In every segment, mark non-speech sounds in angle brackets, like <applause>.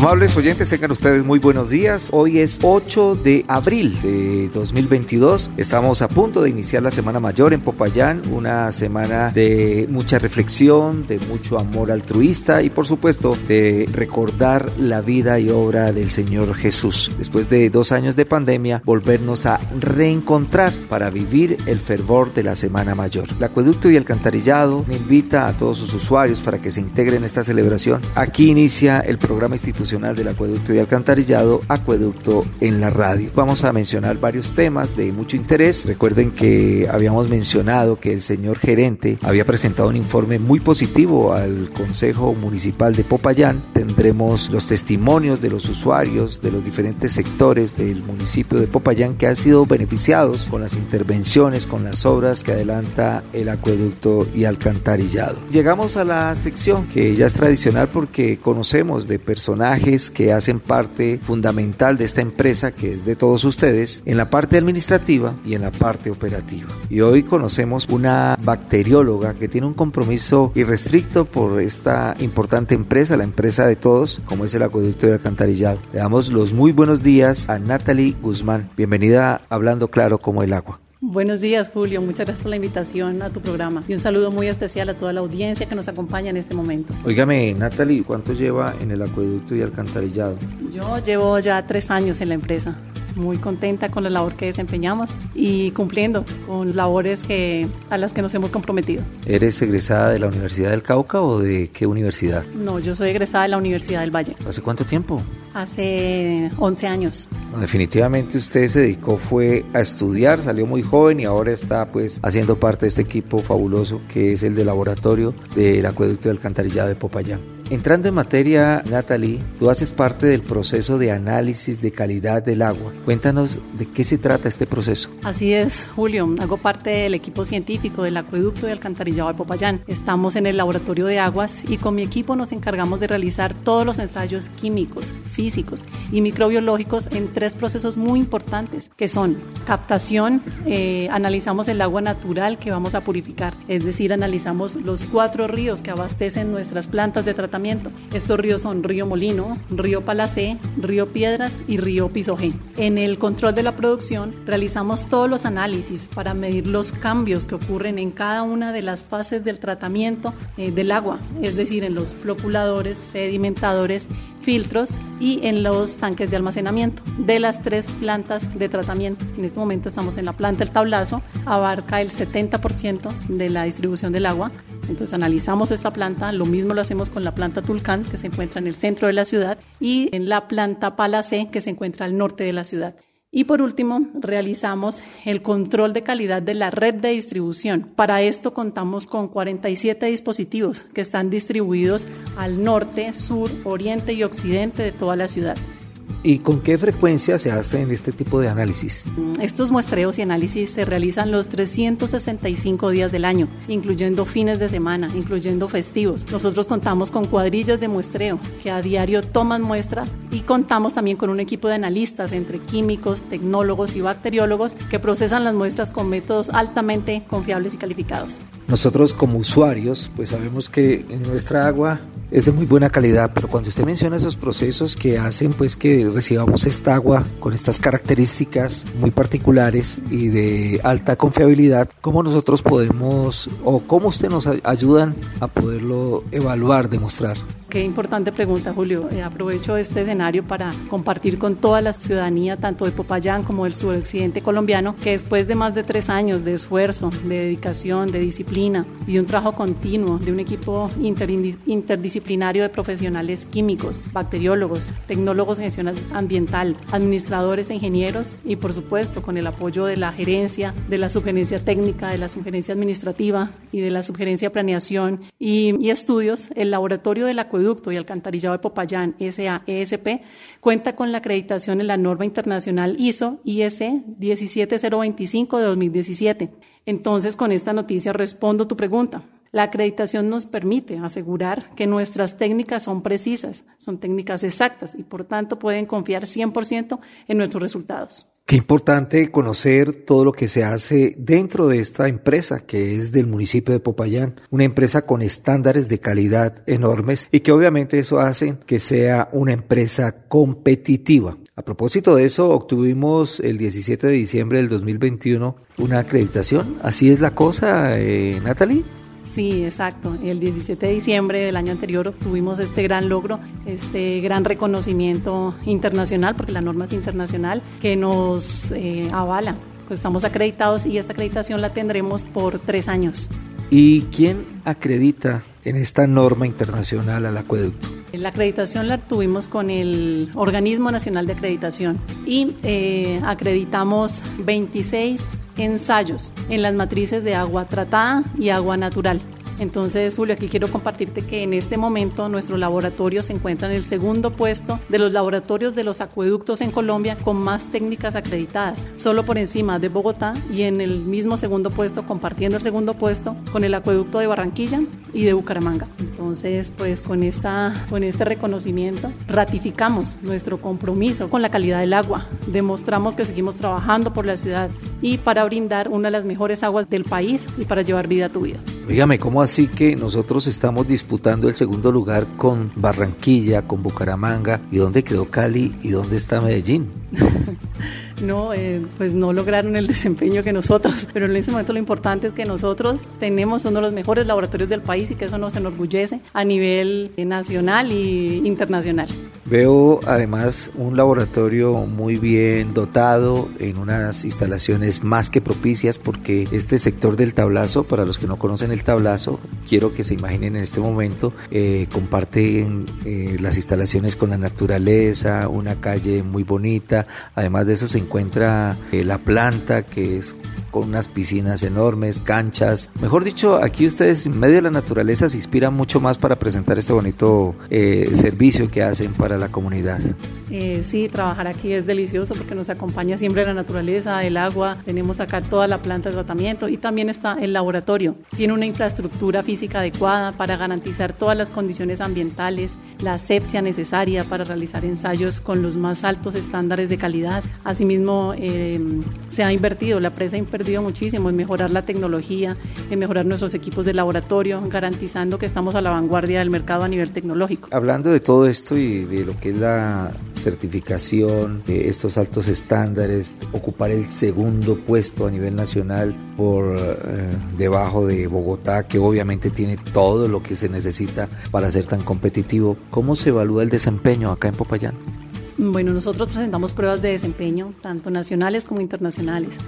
Amables oyentes, tengan ustedes muy buenos días. Hoy es 8 de abril de 2022. Estamos a punto de iniciar la Semana Mayor en Popayán, una semana de mucha reflexión, de mucho amor altruista y por supuesto de recordar la vida y obra del Señor Jesús. Después de dos años de pandemia, volvernos a reencontrar para vivir el fervor de la Semana Mayor. El acueducto y alcantarillado me invita a todos sus usuarios para que se integren en esta celebración. Aquí inicia el programa institucional del Acueducto y Alcantarillado, Acueducto en la radio. Vamos a mencionar varios temas de mucho interés. Recuerden que habíamos mencionado que el señor gerente había presentado un informe muy positivo al Consejo Municipal de Popayán. Tendremos los testimonios de los usuarios de los diferentes sectores del municipio de Popayán que han sido beneficiados con las intervenciones, con las obras que adelanta el acueducto y alcantarillado. Llegamos a la sección que ya es tradicional porque conocemos de personajes que hacen parte fundamental de esta empresa que es de todos ustedes en la parte administrativa y en la parte operativa. Y hoy conocemos una bacterióloga que tiene un compromiso irrestricto por esta importante empresa, la empresa de todos, como es el acueducto de alcantarillado. Le damos los muy buenos días a Natalie Guzmán. Bienvenida a Hablando Claro como el agua. Buenos días, Julio. Muchas gracias por la invitación a tu programa. Y un saludo muy especial a toda la audiencia que nos acompaña en este momento. Óigame, Natalie, ¿cuánto lleva en el acueducto y alcantarillado? Yo llevo ya tres años en la empresa. Muy contenta con la labor que desempeñamos y cumpliendo con labores que, a las que nos hemos comprometido. ¿Eres egresada de la Universidad del Cauca o de qué universidad? No, yo soy egresada de la Universidad del Valle. ¿Hace cuánto tiempo? Hace 11 años. Definitivamente usted se dedicó fue a estudiar, salió muy joven y ahora está pues haciendo parte de este equipo fabuloso que es el de laboratorio del acueducto de alcantarillado de Popayán. Entrando en materia, Natalie, tú haces parte del proceso de análisis de calidad del agua. Cuéntanos de qué se trata este proceso. Así es, Julio. Hago parte del equipo científico del acueducto de alcantarillado de Popayán. Estamos en el laboratorio de aguas y con mi equipo nos encargamos de realizar todos los ensayos químicos, físicos y microbiológicos en tres procesos muy importantes, que son captación, eh, analizamos el agua natural que vamos a purificar, es decir, analizamos los cuatro ríos que abastecen nuestras plantas de tratamiento estos ríos son Río Molino, Río Palacé, Río Piedras y Río Pisojé. En el control de la producción realizamos todos los análisis para medir los cambios que ocurren en cada una de las fases del tratamiento eh, del agua, es decir, en los floculadores, sedimentadores, filtros y en los tanques de almacenamiento de las tres plantas de tratamiento. En este momento estamos en la planta El Tablazo, abarca el 70% de la distribución del agua. Entonces analizamos esta planta, lo mismo lo hacemos con la planta Tulcán, que se encuentra en el centro de la ciudad, y en la planta Palacé, que se encuentra al norte de la ciudad. Y por último, realizamos el control de calidad de la red de distribución. Para esto contamos con 47 dispositivos que están distribuidos al norte, sur, oriente y occidente de toda la ciudad. ¿Y con qué frecuencia se hacen este tipo de análisis? Estos muestreos y análisis se realizan los 365 días del año, incluyendo fines de semana, incluyendo festivos. Nosotros contamos con cuadrillas de muestreo que a diario toman muestra y contamos también con un equipo de analistas entre químicos, tecnólogos y bacteriólogos que procesan las muestras con métodos altamente confiables y calificados. Nosotros como usuarios, pues sabemos que nuestra agua es de muy buena calidad, pero cuando usted menciona esos procesos que hacen pues que recibamos esta agua con estas características muy particulares y de alta confiabilidad, ¿cómo nosotros podemos o cómo usted nos ayudan a poderlo evaluar, demostrar? Qué importante pregunta, Julio. Eh, aprovecho este escenario para compartir con toda la ciudadanía, tanto de Popayán como del suroccidente colombiano, que después de más de tres años de esfuerzo, de dedicación, de disciplina y de un trabajo continuo de un equipo interdisciplinario, de profesionales químicos, bacteriólogos, tecnólogos en gestión ambiental, administradores, ingenieros y por supuesto con el apoyo de la gerencia, de la sugerencia técnica, de la sugerencia administrativa y de la sugerencia planeación y, y estudios, el Laboratorio del Acueducto y Alcantarillado de Popayán, SAESP, cuenta con la acreditación en la norma internacional ISO IS 17025 de 2017. Entonces, con esta noticia respondo tu pregunta. La acreditación nos permite asegurar que nuestras técnicas son precisas, son técnicas exactas y por tanto pueden confiar 100% en nuestros resultados. Qué importante conocer todo lo que se hace dentro de esta empresa que es del municipio de Popayán, una empresa con estándares de calidad enormes y que obviamente eso hace que sea una empresa competitiva. A propósito de eso, obtuvimos el 17 de diciembre del 2021 una acreditación. ¿Así es la cosa, eh, Natalie? Sí, exacto. El 17 de diciembre del año anterior obtuvimos este gran logro, este gran reconocimiento internacional, porque la norma es internacional, que nos eh, avala. Estamos acreditados y esta acreditación la tendremos por tres años. ¿Y quién acredita en esta norma internacional al acueducto? La acreditación la tuvimos con el Organismo Nacional de Acreditación y eh, acreditamos 26 ensayos en las matrices de agua tratada y agua natural. Entonces, Julio, aquí quiero compartirte que en este momento nuestro laboratorio se encuentra en el segundo puesto de los laboratorios de los acueductos en Colombia con más técnicas acreditadas, solo por encima de Bogotá y en el mismo segundo puesto, compartiendo el segundo puesto con el acueducto de Barranquilla y de Bucaramanga. Entonces, pues con, esta, con este reconocimiento ratificamos nuestro compromiso con la calidad del agua, demostramos que seguimos trabajando por la ciudad y para brindar una de las mejores aguas del país y para llevar vida a tu vida. Dígame, ¿cómo así que nosotros estamos disputando el segundo lugar con Barranquilla, con Bucaramanga? ¿Y dónde quedó Cali y dónde está Medellín? <laughs> no, eh, pues no lograron el desempeño que nosotros, pero en ese momento lo importante es que nosotros tenemos uno de los mejores laboratorios del país y que eso nos enorgullece a nivel nacional e internacional. Veo además un laboratorio muy bien dotado en unas instalaciones más que propicias porque este sector del tablazo, para los que no conocen el tablazo, quiero que se imaginen en este momento, eh, comparten eh, las instalaciones con la naturaleza, una calle muy bonita, además de eso se encuentra eh, la planta que es con unas piscinas enormes, canchas. Mejor dicho, aquí ustedes en medio de la naturaleza se inspiran mucho más para presentar este bonito eh, servicio que hacen para la comunidad. Eh, sí, trabajar aquí es delicioso porque nos acompaña siempre la naturaleza, el agua, tenemos acá toda la planta de tratamiento y también está el laboratorio. Tiene una infraestructura física adecuada para garantizar todas las condiciones ambientales, la asepsia necesaria para realizar ensayos con los más altos estándares de calidad. Asimismo, eh, se ha invertido, la presa ha invertido muchísimo en mejorar la tecnología, en mejorar nuestros equipos de laboratorio, garantizando que estamos a la vanguardia del mercado a nivel tecnológico. Hablando de todo esto y de lo que es la certificación, estos altos estándares, ocupar el segundo puesto a nivel nacional por eh, debajo de Bogotá, que obviamente tiene todo lo que se necesita para ser tan competitivo. ¿Cómo se evalúa el desempeño acá en Popayán? Bueno, nosotros presentamos pruebas de desempeño, tanto nacionales como internacionales.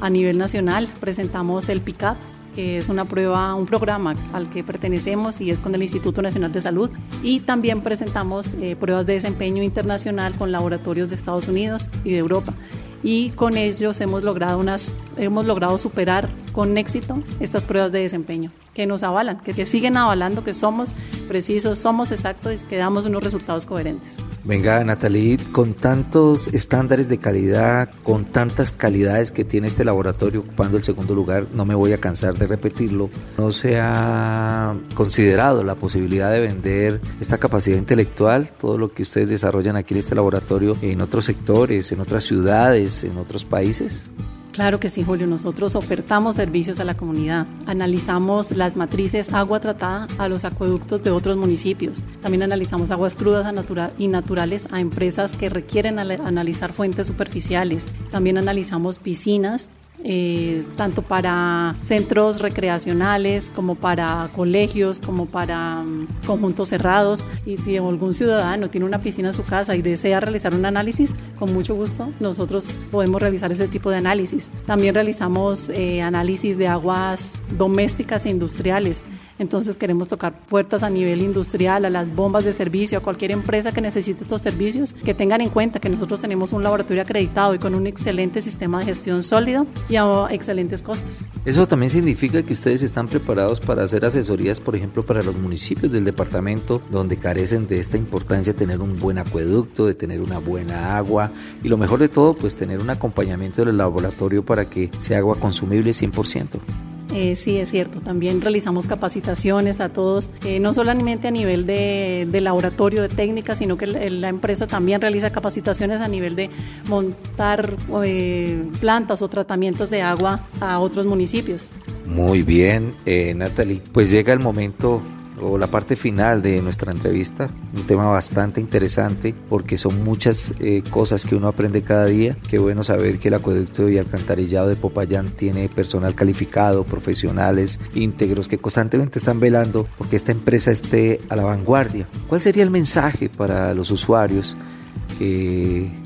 A nivel nacional presentamos el PICAP, que es una prueba, un programa al que pertenecemos y es con el Instituto Nacional de Salud. Y también presentamos eh, pruebas de desempeño internacional con laboratorios de Estados Unidos y de Europa. Y con ellos hemos logrado, unas, hemos logrado superar con éxito estas pruebas de desempeño que nos avalan, que, siguen avalando que somos precisos, somos exactos y que damos unos resultados coherentes. Venga, Natalie, con tantos estándares de calidad, con tantas calidades que tiene este laboratorio ocupando el segundo lugar, no me voy a cansar de repetirlo, ¿no se ha considerado la posibilidad de vender esta capacidad intelectual, todo lo que ustedes desarrollan aquí en este laboratorio, en otros sectores, en otras ciudades, en otros países? Claro que sí, Julio. Nosotros ofertamos servicios a la comunidad. Analizamos las matrices agua tratada a los acueductos de otros municipios. También analizamos aguas crudas y naturales a empresas que requieren analizar fuentes superficiales. También analizamos piscinas eh, tanto para centros recreacionales como para colegios, como para um, conjuntos cerrados. Y si algún ciudadano tiene una piscina en su casa y desea realizar un análisis, con mucho gusto nosotros podemos realizar ese tipo de análisis. También realizamos eh, análisis de aguas domésticas e industriales Entonces queremos tocar puertas a nivel industrial, a las bombas de servicio, a cualquier empresa que necesite estos servicios, que tengan en cuenta que nosotros tenemos un laboratorio acreditado y con un excelente sistema de gestión sólido y a excelentes costos. Eso también significa que ustedes están preparados para hacer asesorías, por ejemplo, para los municipios del departamento donde carecen de esta importancia tener un buen acueducto, de tener una buena agua y lo mejor de todo, pues tener un acompañamiento del laboratorio para que sea agua consumible 100%. Eh, sí, es cierto. También realizamos capacitaciones a todos, eh, no solamente a nivel de, laboratorio de técnica, sino que la, empresa también realiza capacitaciones a nivel de montar eh, plantas o tratamientos de agua a otros municipios. Muy bien, Natalie. Pues llega el momento o la parte final de nuestra entrevista, un tema bastante interesante porque son muchas eh, cosas que uno aprende cada día. Qué bueno saber que el acueducto y alcantarillado de Popayán tiene personal calificado, profesionales, íntegros que constantemente están velando porque esta empresa esté a la vanguardia. ¿Cuál sería el mensaje para los usuarios?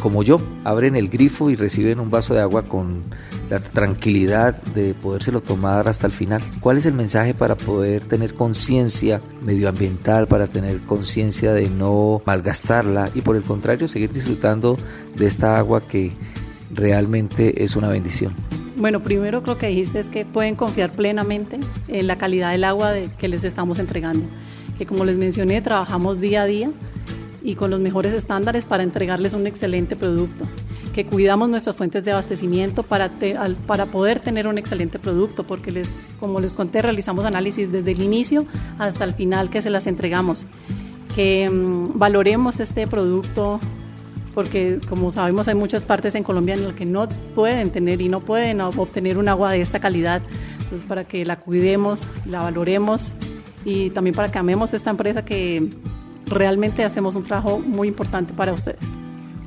Como yo, abren el grifo y reciben un vaso de agua con la tranquilidad de podérselo tomar hasta el final. ¿Cuál es el mensaje para poder tener conciencia medioambiental, para tener conciencia de no malgastarla y por el contrario seguir disfrutando de esta agua que realmente es una bendición? Bueno, primero creo que dijiste es que pueden confiar plenamente en la calidad del agua que les estamos entregando. Que como les mencioné, trabajamos día a día y con los mejores estándares para entregarles un excelente producto que cuidamos nuestras fuentes de abastecimiento para, para poder tener un excelente producto, porque les, como les conté, realizamos análisis desde el inicio hasta el final que se las entregamos. Que mm, valoremos este producto, porque como sabemos hay muchas partes en Colombia en las que no pueden tener y no pueden obtener un agua de esta calidad. Entonces, para que la cuidemos, la valoremos y también para que amemos esta empresa que realmente hacemos un trabajo muy importante para ustedes.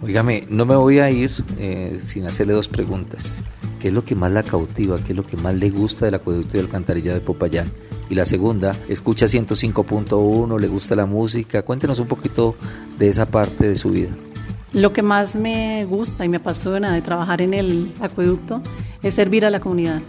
Óigame, no me voy a ir eh, sin hacerle dos preguntas. ¿Qué es lo que más la cautiva? ¿Qué es lo que más le gusta del acueducto y alcantarillado de Popayán? Y la segunda, escucha 105.1, le gusta la música. Cuéntenos un poquito de esa parte de su vida. Lo que más me gusta y me apasiona de trabajar en el acueducto es servir a la comunidad.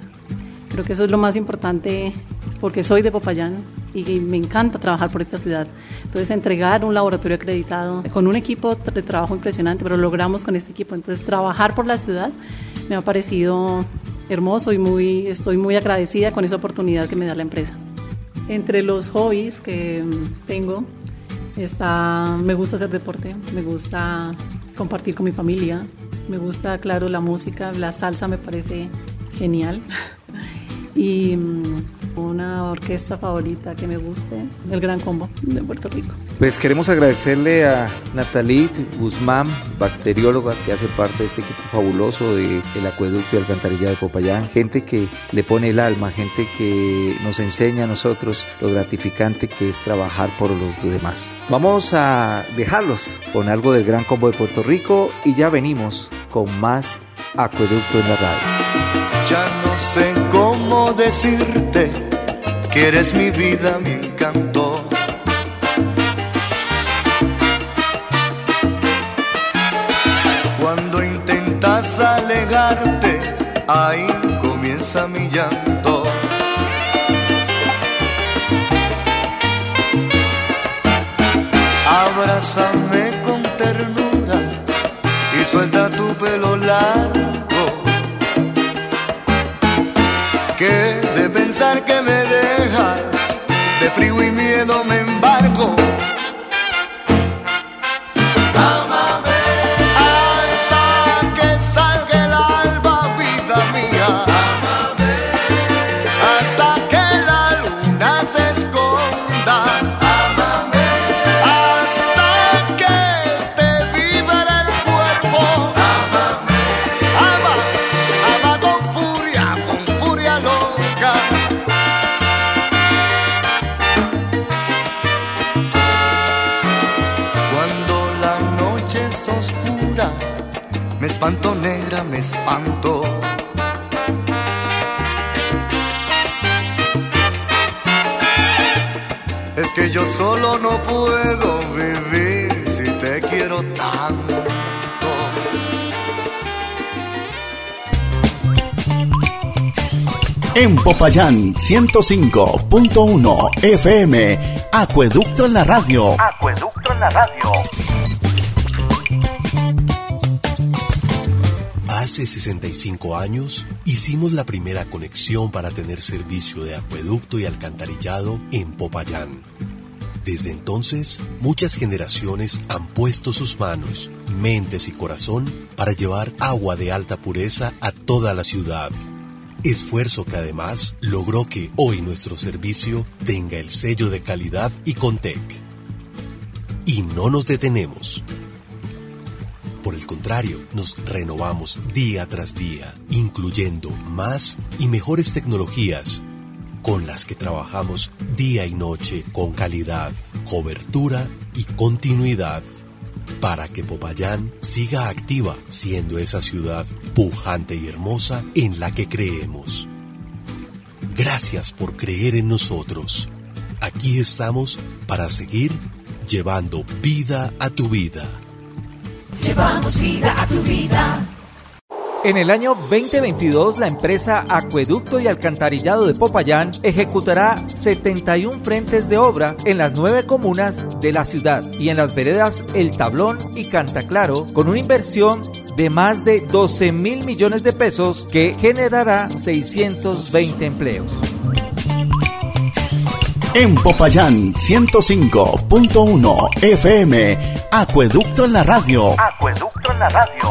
Creo que eso es lo más importante porque soy de Popayán y me encanta trabajar por esta ciudad. Entonces, entregar un laboratorio acreditado con un equipo de trabajo impresionante, pero logramos con este equipo. Entonces, trabajar por la ciudad me ha parecido hermoso y muy, estoy muy agradecida con esa oportunidad que me da la empresa. Entre los hobbies que tengo, está, me gusta hacer deporte, me gusta compartir con mi familia, me gusta, claro, la música, la salsa me parece genial. <laughs> y una orquesta favorita que me guste, el Gran Combo de Puerto Rico. Pues queremos agradecerle a Natalie Guzmán, bacterióloga que hace parte de este equipo fabuloso de el acueducto y alcantarilla de Popayán, gente que le pone el alma, gente que nos enseña a nosotros lo gratificante que es trabajar por los demás. Vamos a dejarlos con algo del Gran Combo de Puerto Rico y ya venimos con más acueducto en la radio decirte que eres mi vida, mi encanto. Cuando intentas alegarte, ahí comienza mi llanto. Abrázame con ternura y suelta tu pelo largo de En Popayán 105.1 FM, Acueducto en la radio. Acueducto en la radio. Hace 65 años hicimos la primera conexión para tener servicio de acueducto y alcantarillado en Popayán. Desde entonces, muchas generaciones han puesto sus manos, mentes y corazón para llevar agua de alta pureza a toda la ciudad. Esfuerzo que además logró que hoy nuestro servicio tenga el sello de calidad y Contec. Y no nos detenemos. Por el contrario, nos renovamos día tras día, incluyendo más y mejores tecnologías con las que trabajamos día y noche con calidad, cobertura y continuidad para que Popayán siga activa siendo esa ciudad pujante y hermosa en la que creemos. Gracias por creer en nosotros. Aquí estamos para seguir llevando vida a tu vida. Llevamos vida a tu vida. En el año 2022, la empresa Acueducto y Alcantarillado de Popayán ejecutará 71 frentes de obra en las nueve comunas de la ciudad y en las veredas El Tablón y Cantaclaro, con una inversión de más de 12 mil millones de pesos que generará 620 empleos. En Popayán 105.1 FM, Acueducto en la radio. Acueducto en la radio.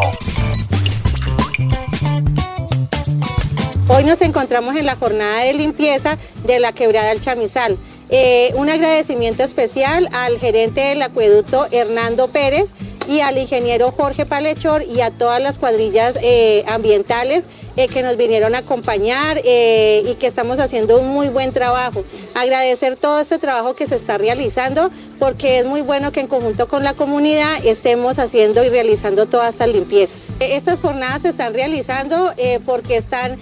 Hoy nos encontramos en la jornada de limpieza de la quebrada El Chamizal. Eh, un agradecimiento especial al gerente del acueducto Hernando Pérez y al ingeniero Jorge Palechor y a todas las cuadrillas eh, ambientales eh, que nos vinieron a acompañar y que estamos haciendo un muy buen trabajo. Agradecer todo este trabajo que se está realizando porque es muy bueno que en conjunto con la comunidad estemos haciendo y realizando todas estas limpiezas. Estas jornadas se están realizando porque están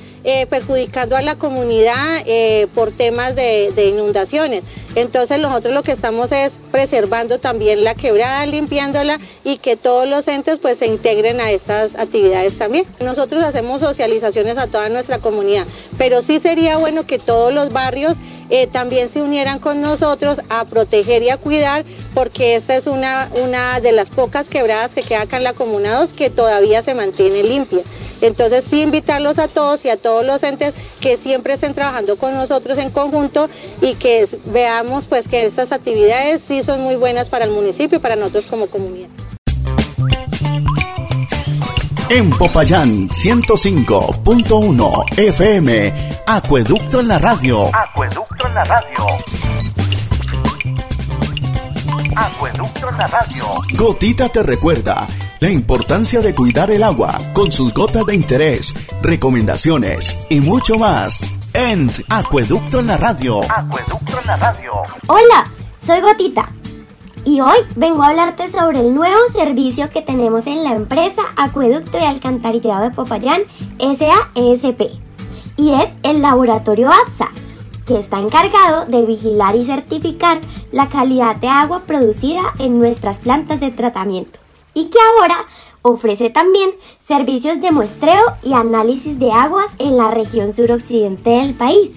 perjudicando a la comunidad por temas de, de inundaciones. Entonces nosotros lo que estamos es preservando también la quebrada, limpiándola y que todos los entes pues se integren a estas actividades también. Nosotros hacemos socializaciones a toda nuestra comunidad, pero sí sería bueno que todos los barrios eh, también se unieran con nosotros a proteger y a cuidar, porque esta es una, una de las pocas quebradas que queda acá en la Comuna 2 que todavía se mantiene limpia. Entonces sí invitarlos a todos y a todos los entes que siempre estén trabajando con nosotros en conjunto y que veamos pues que estas actividades sí son muy buenas para el municipio y para nosotros como comunidad. En Popayán 105.1 FM, Acueducto en la radio. Acueducto en la radio. Acueducto en la radio. Gotita te recuerda la importancia de cuidar el agua con sus gotas de interés, recomendaciones y mucho más. En Acueducto en la radio. Acueducto en la radio. Hola, soy Gotita. Y hoy vengo a hablarte sobre el nuevo servicio que tenemos en la empresa Acueducto y Alcantarillado de Popayán SAESP. Y es el laboratorio APSA, que está encargado de vigilar y certificar la calidad de agua producida en nuestras plantas de tratamiento. Y que ahora ofrece también servicios de muestreo y análisis de aguas en la región suroccidente del país.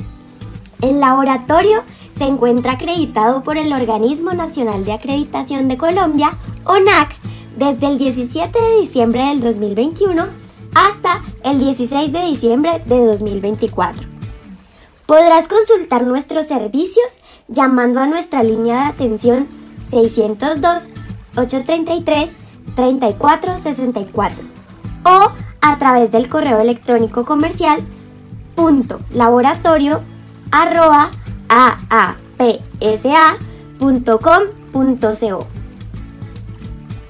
El laboratorio se encuentra acreditado por el Organismo Nacional de Acreditación de Colombia, ONAC, desde el 17 de diciembre del 2021 hasta el 16 de diciembre de 2024. Podrás consultar nuestros servicios llamando a nuestra línea de atención 602-833-3464 o a través del correo electrónico comercial punto laboratorio arroba aapsa.com.co.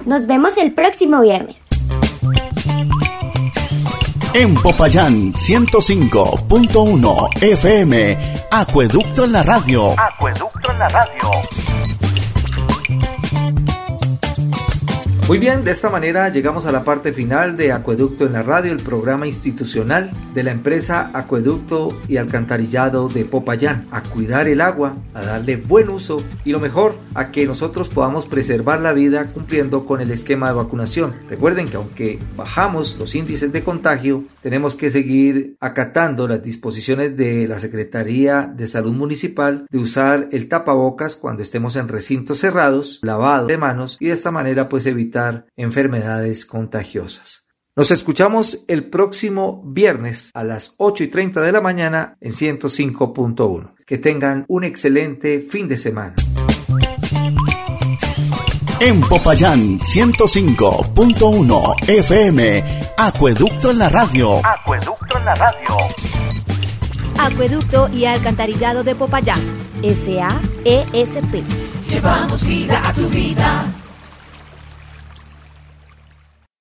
Nos vemos el próximo viernes. En Popayán 105.1 FM, Acueducto en la radio. Acueducto en la radio. Muy bien, de esta manera llegamos a la parte final de Acueducto en la Radio, el programa institucional de la empresa Acueducto y Alcantarillado de Popayán, a cuidar el agua, a darle buen uso y lo mejor, a que nosotros podamos preservar la vida cumpliendo con el esquema de vacunación. Recuerden que aunque bajamos los índices de contagio, tenemos que seguir acatando las disposiciones de la Secretaría de Salud Municipal de usar el tapabocas cuando estemos en recintos cerrados, lavado de manos y de esta manera pues evitar enfermedades contagiosas. Nos escuchamos el próximo viernes a las 8 y 30 de la mañana en 105.1. Que tengan un excelente fin de semana. En Popayán 105.1 FM, Acueducto en la radio. Acueducto en la radio. Acueducto y Alcantarillado de Popayán, SAESP. Llevamos vida a tu vida